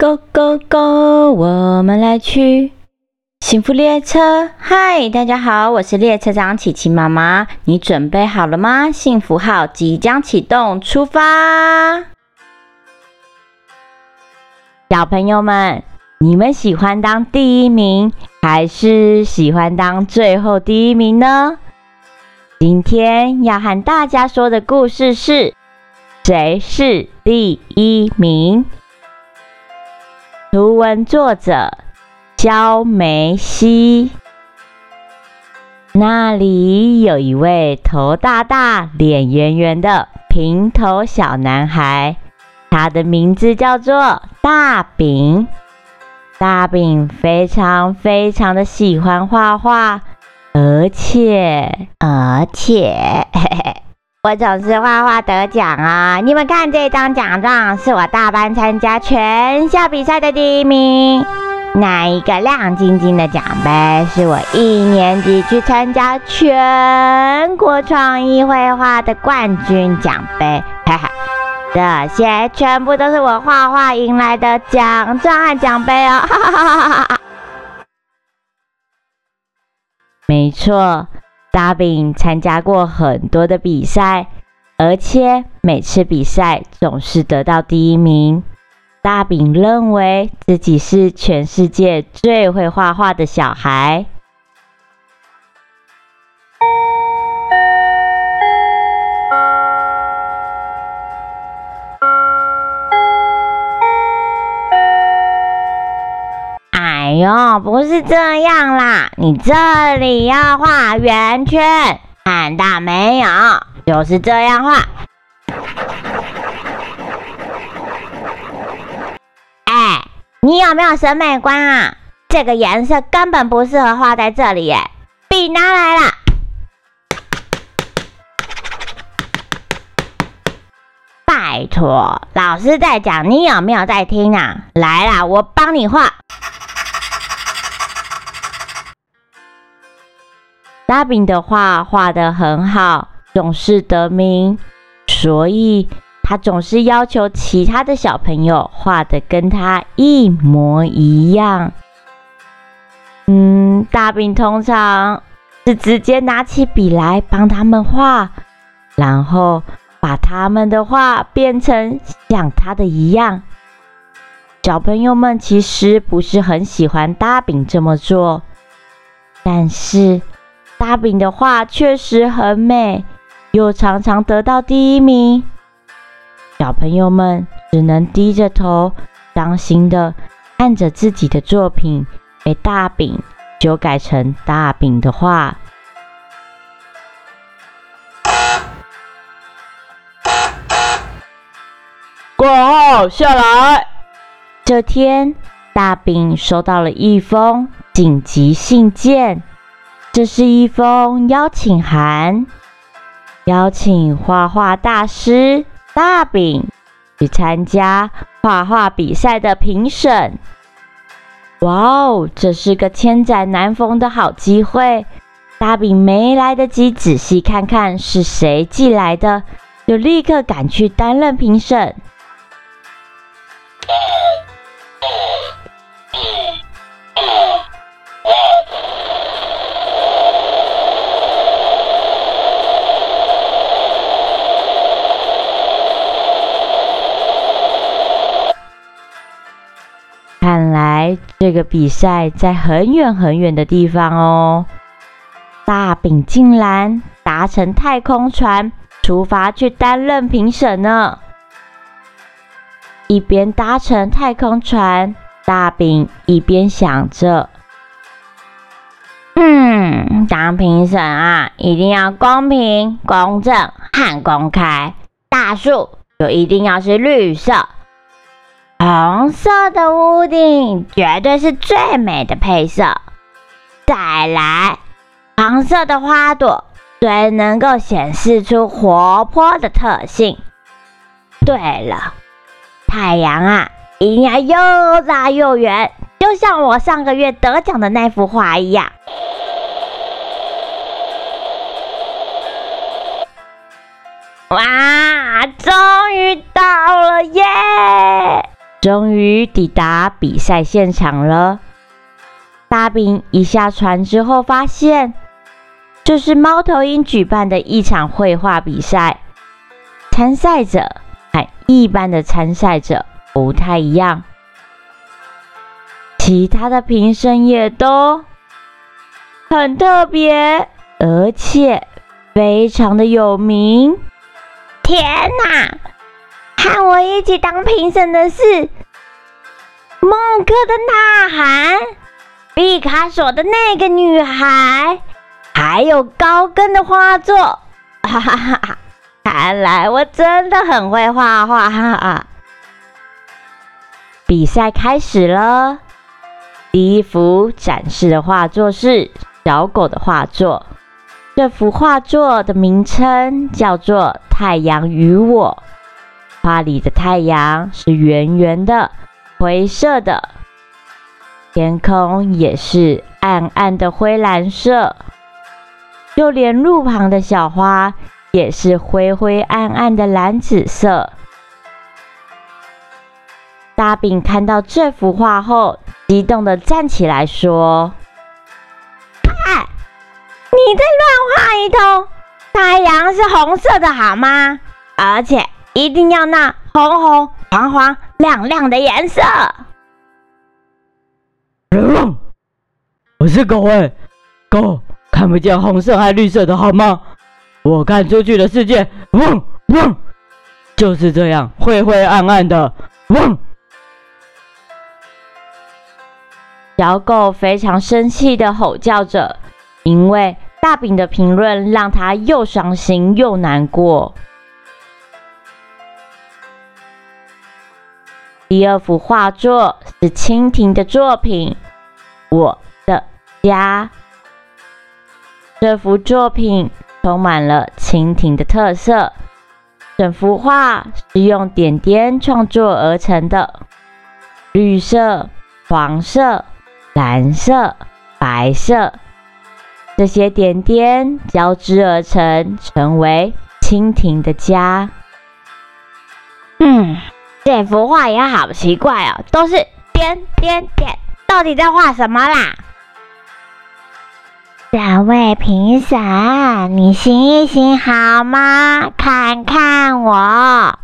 Go go go！我们来去幸福列车。嗨，大家好，我是列车长琪琪妈妈。你准备好了吗？幸福号即将启动，出发！小朋友们，你们喜欢当第一名，还是喜欢当最后第一名呢？今天要和大家说的故事是：谁是第一名？图文作者焦梅西。那里有一位头大大、脸圆圆的平头小男孩，他的名字叫做大饼。大饼非常非常的喜欢画画，而且而且，嘿嘿。我总是画画得奖啊！你们看这张奖状，是我大班参加全校比赛的第一名。那一个亮晶晶的奖杯，是我一年级去参加全国创意绘画的冠军奖杯。哈哈，这些全部都是我画画赢来的奖状和奖杯哦！哈哈哈哈哈！没错。大饼参加过很多的比赛，而且每次比赛总是得到第一名。大饼认为自己是全世界最会画画的小孩。呦，不是这样啦！你这里要画圆圈，看到没有？就是这样画。哎，你有没有审美观啊？这个颜色根本不适合画在这里耶！笔拿来了。拜托，老师在讲，你有没有在听啊？来啦，我帮你画。大饼的画画得很好，总是得名，所以他总是要求其他的小朋友画的跟他一模一样。嗯，大饼通常是直接拿起笔来帮他们画，然后把他们的画变成像他的一样。小朋友们其实不是很喜欢大饼这么做，但是。大饼的画确实很美，又常常得到第一名。小朋友们只能低着头，伤心的看着自己的作品被大饼修改成大饼的画。挂号下来。这天，大饼收到了一封紧急信件。这是一封邀请函，邀请画画大师大饼去参加画画比赛的评审。哇哦，这是个千载难逢的好机会！大饼没来得及仔细看看是谁寄来的，就立刻赶去担任评审。看来这个比赛在很远很远的地方哦。大饼竟然搭乘太空船出发去担任评审呢。一边搭乘太空船，大饼一边想着：“嗯，当评审啊，一定要公平、公正和公开。大树就一定要是绿色。”红色的屋顶绝对是最美的配色。再来，黄色的花朵最能够显示出活泼的特性。对了，太阳啊，一定要又大又圆，就像我上个月得奖的那幅画一样。终于！抵达比赛现场了。大饼一下船之后，发现这是猫头鹰举办的一场绘画比赛。参赛者和一般的参赛者不太一样，其他的评审也都很特别，而且非常的有名。天哪！和我一起当评审的是孟克的呐喊、毕卡索的那个女孩，还有高更的画作。哈哈哈哈！看来我真的很会画画。哈哈！比赛开始了，第一幅展示的画作是小狗的画作。这幅画作的名称叫做《太阳与我》。画里的太阳是圆圆的、灰色的，天空也是暗暗的灰蓝色，就连路旁的小花也是灰灰暗暗的蓝紫色。大饼看到这幅画后，激动的站起来说：“哎，你在乱画一通！太阳是红色的，好吗？而且……”一定要那红红、黄黄、亮亮的颜色。我是狗哎，狗看不见红色还绿色的好吗？我看出去的世界，嗡嗡，就是这样灰灰暗暗的。嗡。小狗非常生气的吼叫着，因为大饼的评论让它又伤心又难过。第二幅画作是蜻蜓的作品，《我的家》。这幅作品充满了蜻蜓的特色，整幅画是用点点创作而成的，绿色、黄色、蓝色、白色，这些点点交织而成，成为蜻蜓的家。嗯。这幅画也好奇怪哦，都是点点点，到底在画什么啦？两位评审，你醒一醒好吗？看看我，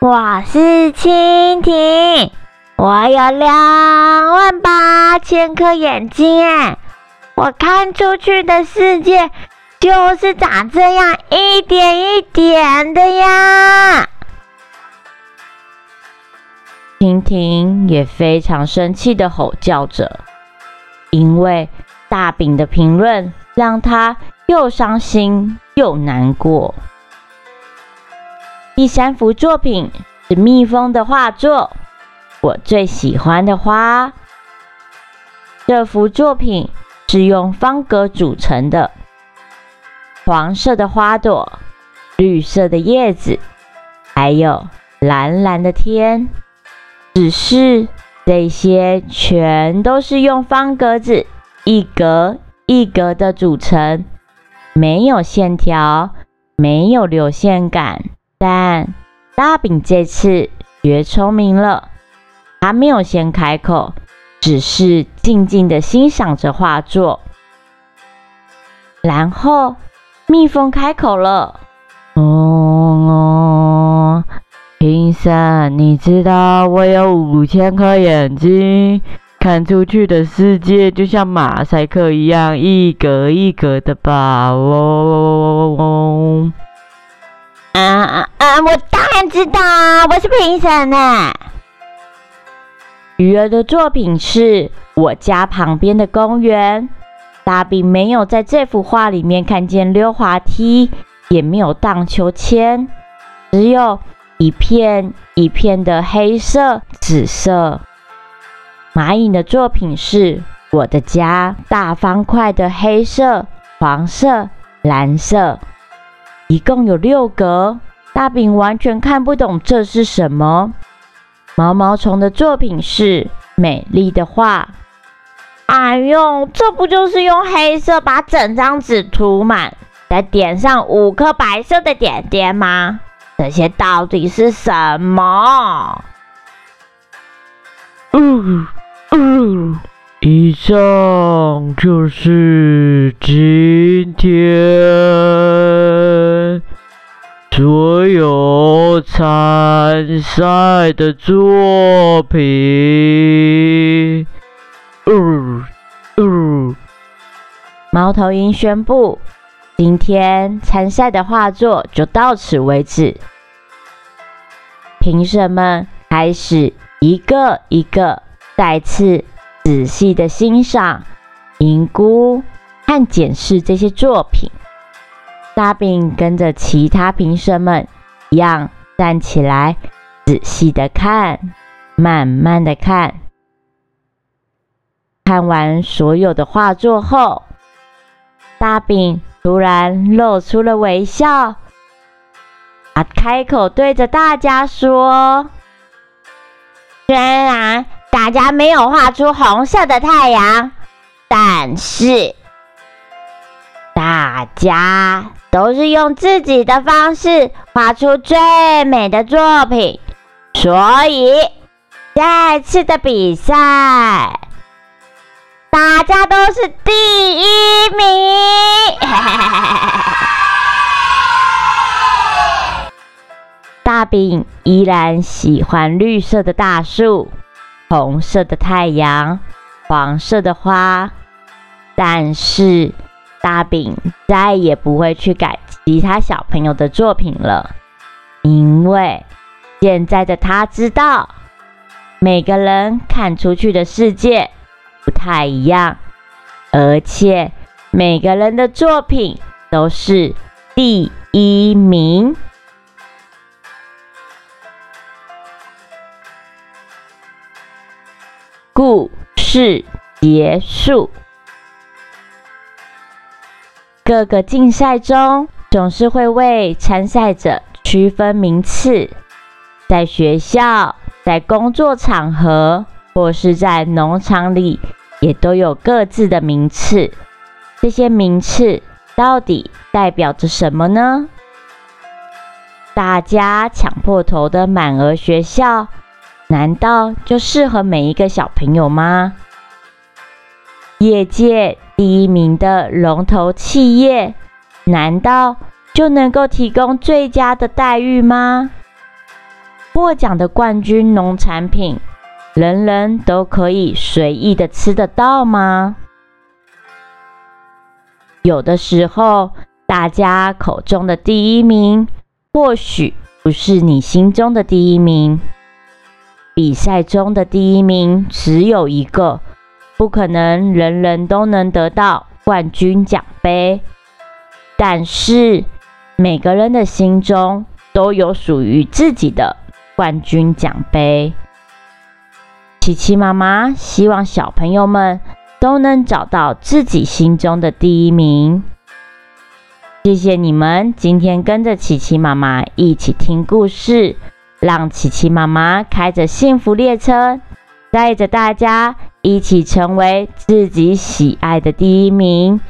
我是蜻蜓，我有两万八千颗眼睛，我看出去的世界就是长这样一点一点的呀。蜻蜓也非常生气的吼叫着，因为大饼的评论让他又伤心又难过。第三幅作品是蜜蜂的画作，我最喜欢的花。这幅作品是用方格组成的，黄色的花朵，绿色的叶子，还有蓝蓝的天。只是这些全都是用方格子一格一格的组成，没有线条，没有流线感。但大饼这次学聪明了，他没有先开口，只是静静的欣赏着画作。然后蜜蜂开口了：“哦。”评审，你知道我有五千颗眼睛，看出去的世界就像马赛克一样，一格一格的吧？哦，啊啊啊！我当然知道，我是评审呢。鱼儿的作品是我家旁边的公园，大饼没有在这幅画里面看见溜滑梯，也没有荡秋千，只有。一片一片的黑色、紫色。蚂蚁的作品是我的家，大方块的黑色、黄色、蓝色，一共有六格。大饼完全看不懂这是什么。毛毛虫的作品是美丽的画。哎呦，这不就是用黑色把整张纸涂满，再点上五颗白色的点点吗？这些到底是什么？嗯嗯，以上就是今天所有参赛的作品。嗯嗯，猫头鹰宣布，今天参赛的画作就到此为止。评审们开始一个一个再次仔细的欣赏、评估和检视这些作品。大饼跟着其他评审们一样站起来，仔细的看，慢慢的看。看完所有的画作后，大饼突然露出了微笑。啊！开口对着大家说：“虽然大家没有画出红色的太阳，但是大家都是用自己的方式画出最美的作品，所以这次的比赛，大家都是第一名。”大饼依然喜欢绿色的大树、红色的太阳、黄色的花，但是大饼再也不会去改其他小朋友的作品了，因为现在的他知道，每个人看出去的世界不太一样，而且每个人的作品都是第一名。故事结束。各个竞赛中总是会为参赛者区分名次，在学校、在工作场合或是在农场里，也都有各自的名次。这些名次到底代表着什么呢？大家抢破头的满额学校。难道就适合每一个小朋友吗？业界第一名的龙头企业，难道就能够提供最佳的待遇吗？获奖的冠军农产品，人人都可以随意的吃得到吗？有的时候，大家口中的第一名，或许不是你心中的第一名。比赛中的第一名只有一个，不可能人人都能得到冠军奖杯。但是每个人的心中都有属于自己的冠军奖杯。琪琪妈妈希望小朋友们都能找到自己心中的第一名。谢谢你们今天跟着琪琪妈妈一起听故事。让琪琪妈妈开着幸福列车，带着大家一起成为自己喜爱的第一名。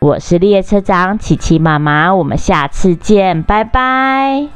我是列车长琪琪妈妈，我们下次见，拜拜。